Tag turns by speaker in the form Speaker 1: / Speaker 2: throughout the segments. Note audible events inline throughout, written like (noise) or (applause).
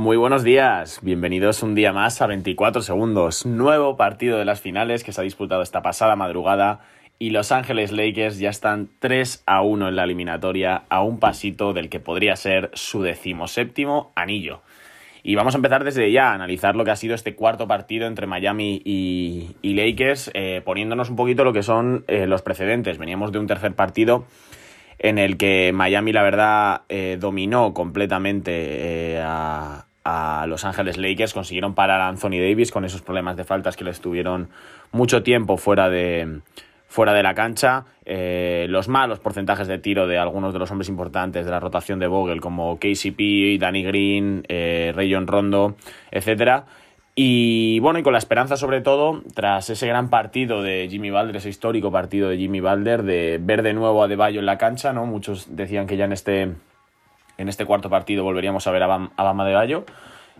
Speaker 1: Muy buenos días, bienvenidos un día más a 24 segundos, nuevo partido de las finales que se ha disputado esta pasada madrugada y Los Ángeles Lakers ya están 3 a 1 en la eliminatoria a un pasito del que podría ser su decimoséptimo anillo. Y vamos a empezar desde ya a analizar lo que ha sido este cuarto partido entre Miami y, Lakers, eh, poniéndonos un poquito lo que son eh, los precedentes. Veníamos de un tercer partido en el que Miami, la verdad, eh, dominó completamente a, a Los Ángeles Lakers. Consiguieron parar a Anthony Davis con esos problemas de faltas que le estuvieron mucho tiempo fuera de, fuera de la cancha. Eh, los malos porcentajes de tiro de algunos de los hombres importantes de la rotación de Vogel, como KCP, Danny Green, eh, Rayon Rondo, etcétera. Y bueno, y con la esperanza sobre todo, tras ese gran partido de Jimmy Balder, ese histórico partido de Jimmy Balder, de ver de nuevo a De Bayo en la cancha, ¿no? Muchos decían que ya en este, en este cuarto partido volveríamos a ver a, Bam, a Bama de Bayo.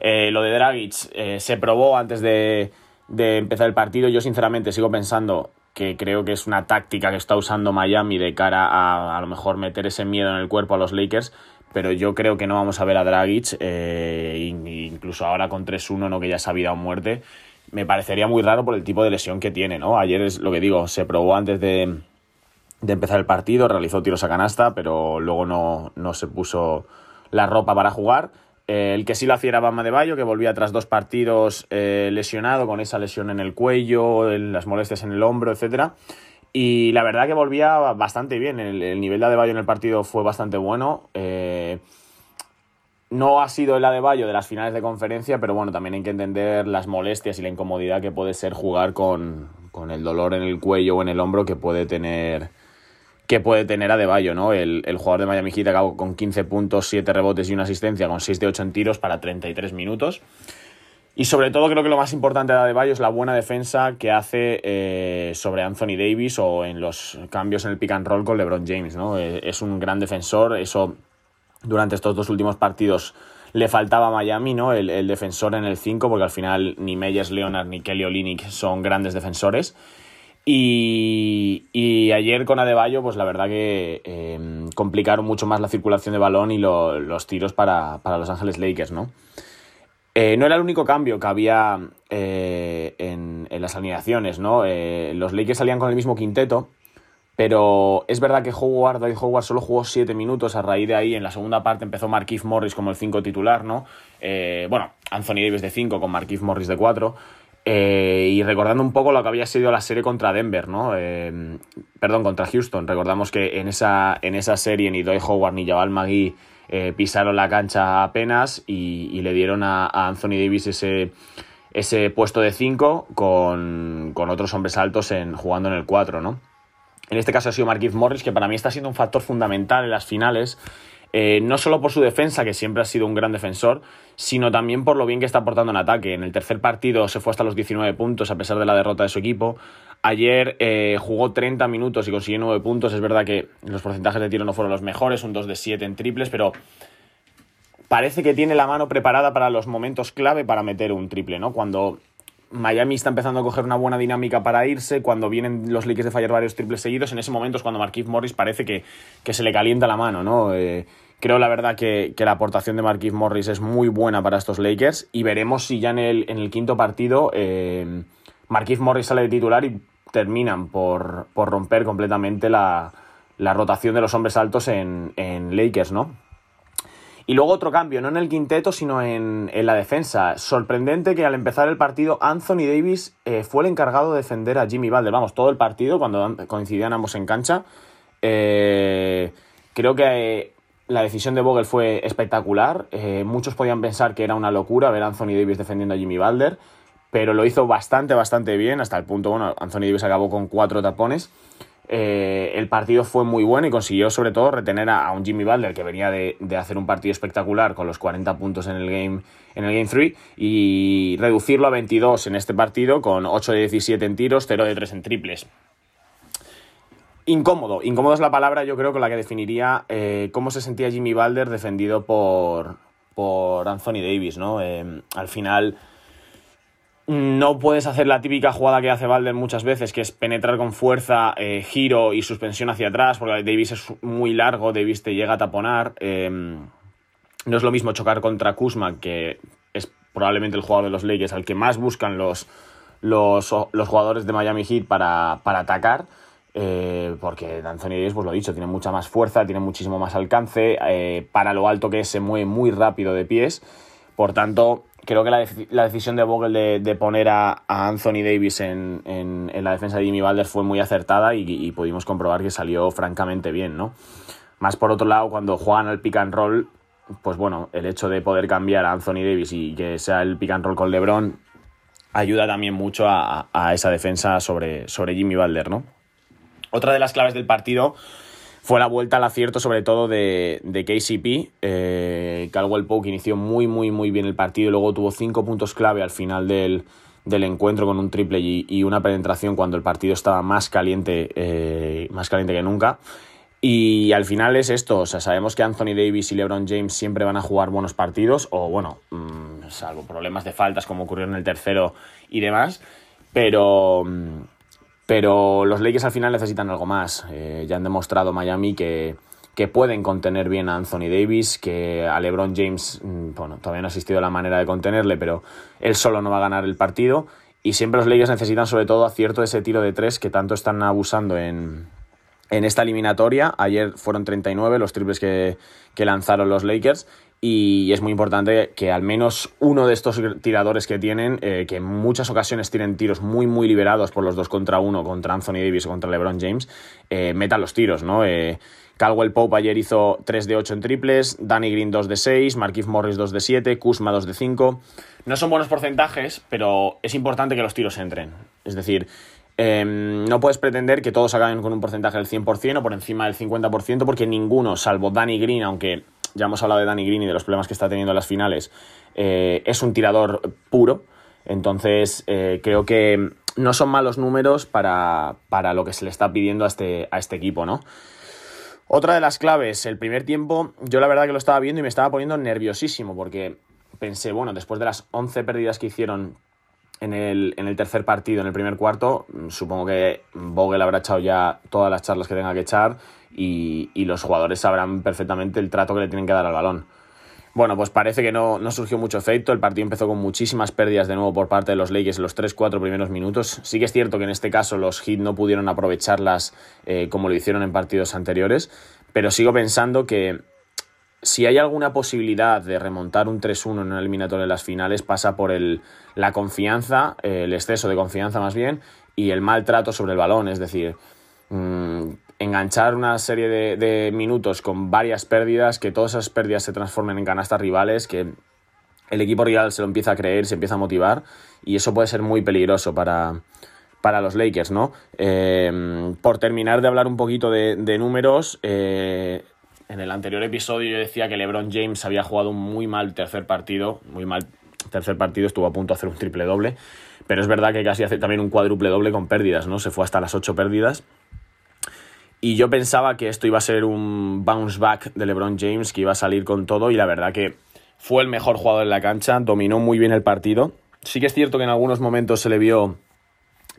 Speaker 1: Eh, lo de Dragic eh, se probó antes de, empezar el partido. Yo sinceramente sigo pensando que creo que es una táctica que está usando Miami de cara a a lo mejor meter ese miedo en el cuerpo a los Lakers, pero yo creo que no vamos a ver a Dragic, eh, incluso ahora con 3-1, ¿no? que ya se ha vida o muerte, me parecería muy raro por el tipo de lesión que tiene, ¿no? Ayer es lo que digo, se probó antes de, de empezar el partido, realizó tiros a canasta, pero luego no, no se puso la ropa para jugar. Eh, el que sí lo hacía era Bama de Bayo, que volvía tras dos partidos eh, lesionado, con esa lesión en el cuello, las molestias en el hombro, etcétera. Y la verdad que volvía bastante bien. El, el nivel de Adebayo en el partido fue bastante bueno. Eh, no ha sido el Adebayo de las finales de conferencia, pero bueno, también hay que entender las molestias y la incomodidad que puede ser jugar con, con el dolor en el cuello o en el hombro que puede tener que puede tener Adebayo, ¿no? El, el jugador de Miami Heat acabó con 15 puntos, 7 rebotes y una asistencia, con 6 de 8 en tiros para 33 minutos. Y sobre todo creo que lo más importante de Adebayo es la buena defensa que hace eh, sobre Anthony Davis o en los cambios en el pick and roll con LeBron James, ¿no? Eh, es un gran defensor, eso durante estos dos últimos partidos le faltaba a Miami, ¿no? El, el defensor en el 5, porque al final ni Meyers Leonard ni Kelly Olynyk son grandes defensores. Y, ayer con Adebayo, pues la verdad que eh, complicaron mucho más la circulación de balón y lo, los tiros para, para, Los Ángeles Lakers, ¿no? Eh, no era el único cambio que había eh, en, las alineaciones, ¿no? Los Lakers salían con el mismo quinteto, pero es verdad que Howard, Dwight Howard solo jugó 7 minutos, a raíz de ahí en la segunda parte empezó Marquise Morris como el 5 titular, ¿no? Bueno, Anthony Davis de 5 con Marquise Morris de 4. Eh, y recordando un poco lo que había sido la serie contra Denver, ¿no? Eh, perdón, contra Houston. Recordamos que en esa, en esa serie ni Doy Howard ni Jabal Magui eh, pisaron la cancha apenas y, y le dieron a, Anthony Davis ese, ese puesto de 5 con, con, otros hombres altos en, jugando en el 4, ¿no? En este caso ha sido Marquise Morris, que para mí está siendo un factor fundamental en las finales. Eh, no solo por su defensa, que siempre ha sido un gran defensor, sino también por lo bien que está aportando en ataque. En el tercer partido se fue hasta los 19 puntos a pesar de la derrota de su equipo. Ayer eh, jugó 30 minutos y consiguió 9 puntos. Es verdad que los porcentajes de tiro no fueron los mejores, un 2 de 7 en triples, pero parece que tiene la mano preparada para los momentos clave para meter un triple, ¿no? Cuando Miami está empezando a coger una buena dinámica para irse. Cuando vienen los Lakers de fallar varios triples seguidos, en ese momento es cuando Marquise Morris parece que, que se le calienta la mano, ¿no? Eh, creo la verdad que, que, la aportación de Marquise Morris es muy buena para estos Lakers y veremos si ya en el, en el quinto partido eh, Marquise Morris sale de titular y terminan por, por romper completamente la, la, rotación de los hombres altos en, en Lakers, ¿no? Y luego otro cambio, no en el quinteto, sino en, en, la defensa. Sorprendente que al empezar el partido Anthony Davis eh, fue el encargado de defender a Jimmy Butler. Vamos, todo el partido, cuando coincidían ambos en cancha. Eh, creo que la decisión de Vogel fue espectacular. Eh, muchos podían pensar que era una locura ver a Anthony Davis defendiendo a Jimmy Butler, pero lo hizo bastante, bastante bien, hasta el punto, bueno, Anthony Davis acabó con cuatro tapones. Eh, el partido fue muy bueno y consiguió sobre todo retener a, un Jimmy Butler que venía de, de, hacer un partido espectacular con los 40 puntos en el game en el game 3 y reducirlo a 22 en este partido con 8 de 17 en tiros, 0 de 3 en triples. Incómodo, incómodo es la palabra yo creo con la que definiría eh, cómo se sentía Jimmy Butler defendido por, por Anthony Davis, ¿no? Eh, al final no puedes hacer la típica jugada que hace Valder muchas veces, que es penetrar con fuerza, eh, giro y suspensión hacia atrás, porque Davis es muy largo, Davis te llega a taponar. Em, no es lo mismo chocar contra Kuzma, que es probablemente el jugador de los Lakers al que más buscan los, los, jugadores de Miami Heat para, atacar. Eh, porque Anthony Davis, pues lo he dicho, tiene mucha más fuerza, tiene muchísimo más alcance, eh, para lo alto que es, se mueve muy rápido de pies. Por tanto, creo que la, decisión de Vogel de, poner a, Anthony Davis en, la defensa de Jimmy Balder fue muy acertada y, pudimos comprobar que salió francamente bien, ¿no? Más por otro lado, cuando juegan al pick and roll, pues bueno, el hecho de poder cambiar a Anthony Davis y que sea el pick and roll con LeBron ayuda también mucho a, esa defensa sobre, sobre Jimmy Balder, ¿no? Otra de las claves del partido fue la vuelta al acierto sobre todo de, de KCP. Eh, Caldwell Poke inició muy, muy, muy bien el partido y luego tuvo cinco puntos clave al final del, encuentro con un triple y, una penetración cuando el partido estaba más caliente, eh, más caliente que nunca. Y al final es esto, o sea, sabemos que Anthony Davis y LeBron James siempre van a jugar buenos partidos, o bueno, mm, salvo problemas de faltas como ocurrió en el tercero y demás, pero, mm, pero los Lakers al final necesitan algo más. Eh, ya han demostrado Miami que, que pueden contener bien a Anthony Davis, que a LeBron James, mm, bueno, todavía no ha existido la manera de contenerle, pero él solo no va a ganar el partido. Y siempre los Lakers necesitan sobre todo acierto de ese tiro de tres que tanto están abusando en, en esta eliminatoria. Ayer fueron 39 los triples que, que lanzaron los Lakers y es muy importante que al menos uno de estos tiradores que tienen, eh, que en muchas ocasiones tienen tiros muy, muy liberados por los dos contra uno, contra Anthony Davis o contra LeBron James, eh, metan los tiros, ¿no? Eh, Pope ayer hizo 3 de 8 en triples, Danny Green 2 de 6, Marquise Morris 2 de 7, Kuzma 2 de 5. No son buenos porcentajes, pero es importante que los tiros entren. Es decir, em, no puedes pretender que todos acaben con un porcentaje del 100% o por encima del 50%, porque ninguno, salvo Danny Green, aunque ya hemos hablado de Danny Green y de los problemas que está teniendo en las finales, eh, es un tirador puro. Entonces, eh, creo que no son malos números para, lo que se le está pidiendo a este, a este equipo, ¿no? Otra de las claves, el primer tiempo, yo la verdad que lo estaba viendo y me estaba poniendo nerviosísimo porque pensé, bueno, después de las 11 pérdidas que hicieron en el, en el tercer partido, en el primer cuarto, supongo que Vogel habrá echado ya todas las charlas que tenga que echar y, los jugadores sabrán perfectamente el trato que le tienen que dar al balón. Bueno, pues parece que no, surgió mucho efecto. El partido empezó con muchísimas pérdidas de nuevo por parte de los Lakers en los 3-4 primeros minutos. Sí que es cierto que en este caso los Heat no pudieron aprovecharlas eh, como lo hicieron en partidos anteriores, pero sigo pensando que si hay alguna posibilidad de remontar un 3-1 en un eliminatorio de las finales, pasa por el, la confianza, el exceso de confianza más bien, y el mal trato sobre el balón. Es decir, mmm, enganchar una serie de, minutos con varias pérdidas, que todas esas pérdidas se transformen en canastas rivales, que el equipo rival se lo empieza a creer, se empieza a motivar y eso puede ser muy peligroso para, para los Lakers, ¿no? Eh, por terminar de hablar un poquito de, números, eh, en el anterior episodio yo decía que LeBron James había jugado un muy mal tercer partido, muy mal tercer partido, estuvo a punto de hacer un triple doble, pero es verdad que casi hace también un cuádruple doble con pérdidas, ¿no? Se fue hasta las ocho pérdidas y yo pensaba que esto iba a ser un bounce back de LeBron James, que iba a salir con todo, y la verdad que fue el mejor jugador en la cancha, dominó muy bien el partido. Sí que es cierto que en algunos momentos se le vio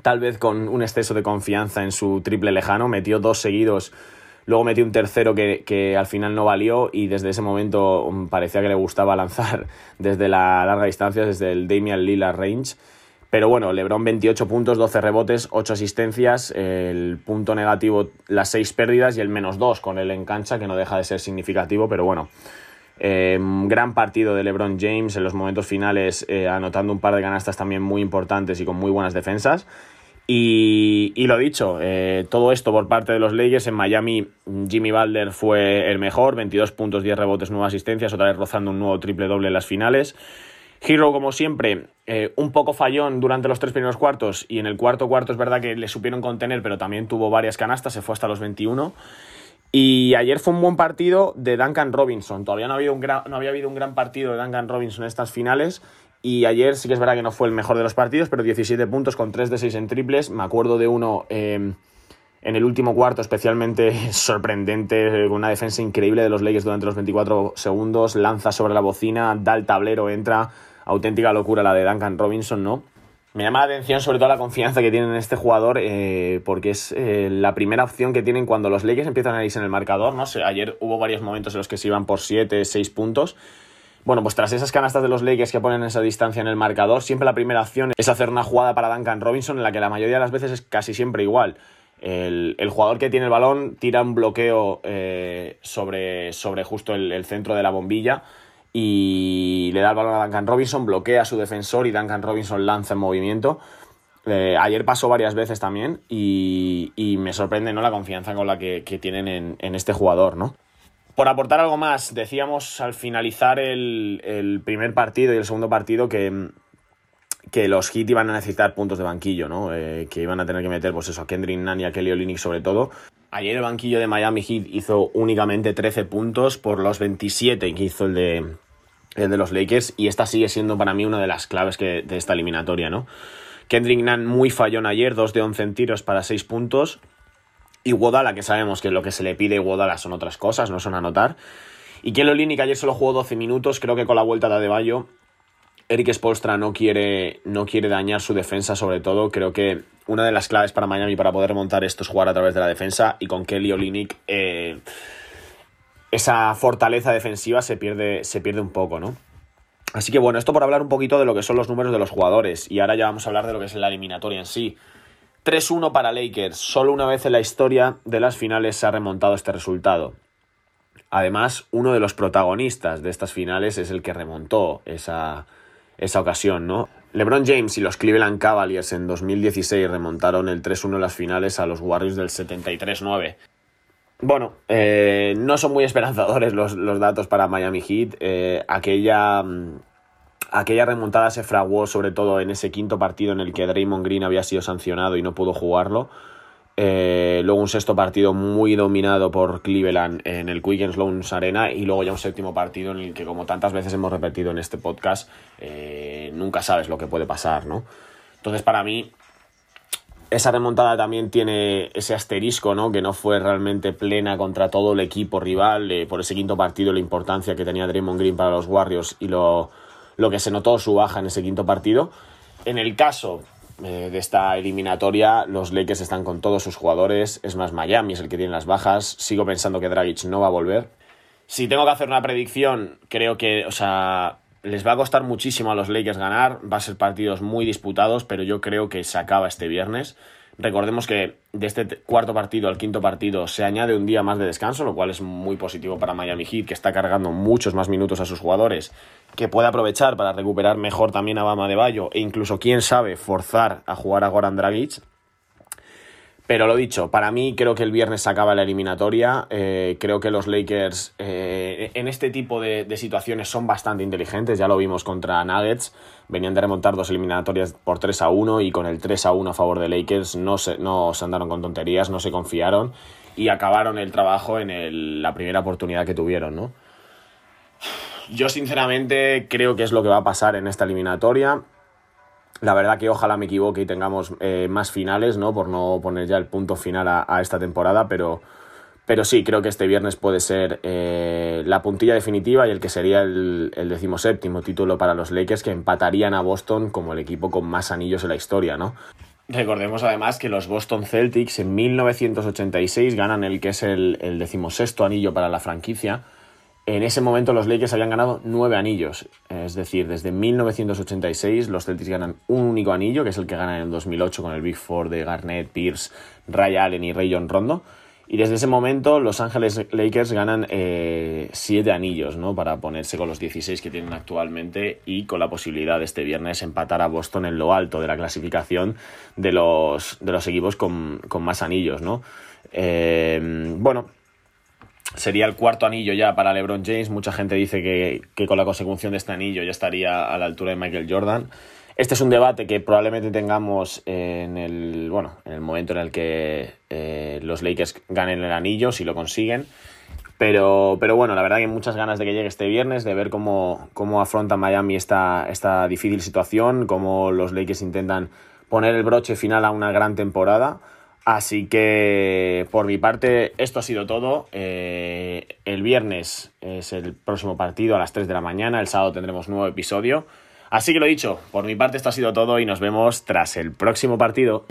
Speaker 1: tal vez con un exceso de confianza en su triple lejano, metió dos seguidos, luego metió un tercero que, que al final no valió y desde ese momento mm, parecía que le gustaba (laughs) lanzar desde la larga distancia, desde el Damian Lillard range. Pero bueno, LeBron 28 puntos, 12 rebotes, 8 asistencias, el punto negativo las 6 pérdidas y el menos 2 con él en cancha, que no deja de ser significativo, pero bueno. Eh, gran partido de LeBron James en los momentos finales, eh, anotando un par de canastas también muy importantes y con muy buenas defensas. Y, lo dicho, eh, todo esto por parte de los Lakers. En Miami, Jimmy Balder fue el mejor, 22 puntos, 10 rebotes, 9 asistencias, otra vez rozando un nuevo triple doble en las finales. Hero, como siempre, eh, un poco fallón durante los tres primeros cuartos y en el cuarto cuarto es verdad que le supieron contener, pero también tuvo varias canastas, se fue hasta los 21. Y ayer fue un buen partido de Duncan Robinson. Todavía no, un no había habido un gran partido de Duncan Robinson en estas finales. Y ayer sí que es verdad que no fue el mejor de los partidos, pero 17 puntos con 3 de 6 en triples. Me acuerdo de uno em, en el último cuarto especialmente (laughs) sorprendente, con una defensa increíble de los Lakers durante los 24 segundos. Lanza sobre la bocina, da el tablero, entra auténtica locura la de Duncan Robinson, ¿no? Me llama la atención sobre todo la confianza que tienen en este jugador, eh, porque es eh, la primera opción que tienen cuando los Lakers empiezan a irse en el marcador. No ayer hubo varios momentos en los que se iban por 7, 6 puntos. Bueno, pues tras esas canastas de los Lakers que ponen esa distancia en el marcador, siempre la primera opción es hacer una jugada para Duncan Robinson, en la que la mayoría de las veces es casi siempre igual. El, jugador que tiene el balón tira un bloqueo eh, sobre, sobre justo el centro de la bombilla y le da el balón a Duncan Robinson, bloquea a su defensor y Duncan Robinson lanza en movimiento. Eh, ayer pasó varias veces también y, me sorprende ¿no? la confianza con la que, tienen en, este jugador. ¿no? Por aportar algo más, decíamos al finalizar el, primer partido y el segundo partido que, que los Heat iban a necesitar puntos de banquillo, ¿no? Eh, que iban a tener que meter pues eso, a Kendrick Nunn y a Kelly Olynyk sobre todo. Ayer el banquillo de Miami Heat hizo únicamente 13 puntos por los 27 que hizo el de, los Lakers, y esta sigue siendo para mí una de las claves de esta eliminatoria, ¿no? Kendrick Nunn muy fallón ayer, 2 de 11 en tiros para 6 puntos. Y Wodala, que sabemos que lo que se le pide a Wodala son otras cosas, no son anotar. Y Kelly que ayer solo jugó 12 minutos, creo que con la vuelta de Adebayo, Eric Spolstra no quiere, no quiere dañar su defensa, sobre todo. Creo que una de las claves para Miami para poder remontar esto es jugar a través de la defensa. Y con Kelly Olinick eh, esa fortaleza defensiva se pierde, se pierde un poco, ¿no? Así que bueno, esto por hablar un poquito de lo que son los números de los jugadores. Y ahora ya vamos a hablar de lo que es la eliminatoria en sí. 3-1 para Lakers. Solo una vez en la historia de las finales se ha remontado este resultado. Además, uno de los protagonistas de estas finales es el que remontó esa, esa ocasión, ¿no? LeBron James y los Cleveland Cavaliers en 2016 remontaron el 3-1 en las finales a los Warriors del 73-9. Bueno, eh, no son muy esperanzadores los, datos para Miami Heat. Eh, aquella, mm, aquella remontada se fraguó sobre todo en ese quinto partido en el que Draymond Green había sido sancionado y no pudo jugarlo. Eh, luego un sexto partido muy dominado por Cleveland en el Quick Loans Arena y luego ya un séptimo partido en el que como tantas veces hemos repetido en este podcast nunca sabes lo que puede pasar, ¿no? Entonces para mí esa remontada también tiene ese asterisco, ¿no? Que no fue realmente plena contra todo el equipo rival, eh, por ese quinto partido, la importancia que tenía Draymond Green para los Warriors y lo, que se notó su baja en ese quinto partido. En el caso eh, de esta eliminatoria, los Lakers están con todos sus jugadores, es más, Miami es el que tiene las bajas, sigo pensando que Dragic no va a volver. Si tengo que hacer una predicción, creo que, o sea, les va a costar muchísimo a los Lakers ganar, va a ser partidos muy disputados, pero yo creo que se acaba este viernes. Recordemos que de este cuarto partido al quinto partido se añade un día más de descanso, lo cual es muy positivo para Miami Heat, que está cargando muchos más minutos a sus jugadores, que puede aprovechar para recuperar mejor también a Bama de Bayo e incluso, quién sabe, forzar a jugar a Goran Dragic. Pero lo dicho, para mí creo que el viernes se acaba la eliminatoria. Eh, creo que los Lakers eh, en este tipo de, situaciones son bastante inteligentes. Ya lo vimos contra Nuggets. Venían de remontar dos eliminatorias por 3 a 1 y con el 3 a 1 a favor de Lakers no se, no se andaron con tonterías, no se confiaron y acabaron el trabajo en la primera oportunidad que tuvieron, ¿no? Yo sinceramente creo que es lo que va a pasar en esta eliminatoria. La verdad que ojalá me equivoque y tengamos eh, más finales, ¿no? Por no poner ya el punto final a, esta temporada, pero, pero sí, creo que este viernes puede ser eh, la puntilla definitiva y el que sería el, el decimoséptimo título para los Lakers que empatarían a Boston como el equipo con más anillos en la historia, ¿no? Recordemos además que los Boston Celtics en 1986 ganan el que es el, el decimosexto anillo para la franquicia en ese momento los Lakers habían ganado nueve anillos, es decir, desde 1986 los Celtics ganan un único anillo, que es el que ganan en 2008 con el Big Four de Garnett, Pierce, Ray Allen y Ray John Rondo. Y desde ese momento los Ángeles Lakers ganan eh, siete anillos, ¿no? Para ponerse con los 16 que tienen actualmente y con la posibilidad de este viernes empatar a Boston en lo alto de la clasificación de los, de los equipos con, más anillos, ¿no? Eh, bueno, Sería el cuarto anillo ya para LeBron James. Mucha gente dice que, con la consecución de este anillo ya estaría a la altura de Michael Jordan. Este es un debate que probablemente tengamos en el, bueno, en el momento en el que eh, los Lakers ganen el anillo, si lo consiguen. Pero, pero bueno, la verdad que muchas ganas de que llegue este viernes, de ver cómo, cómo afronta Miami esta, esta difícil situación, cómo los Lakers intentan poner el broche final a una gran temporada. Así que por mi parte esto ha sido todo. Eh, el viernes es el próximo partido a las 3 de la mañana, el sábado tendremos nuevo episodio. Así que lo dicho, por mi parte esto ha sido todo y nos vemos tras el próximo partido.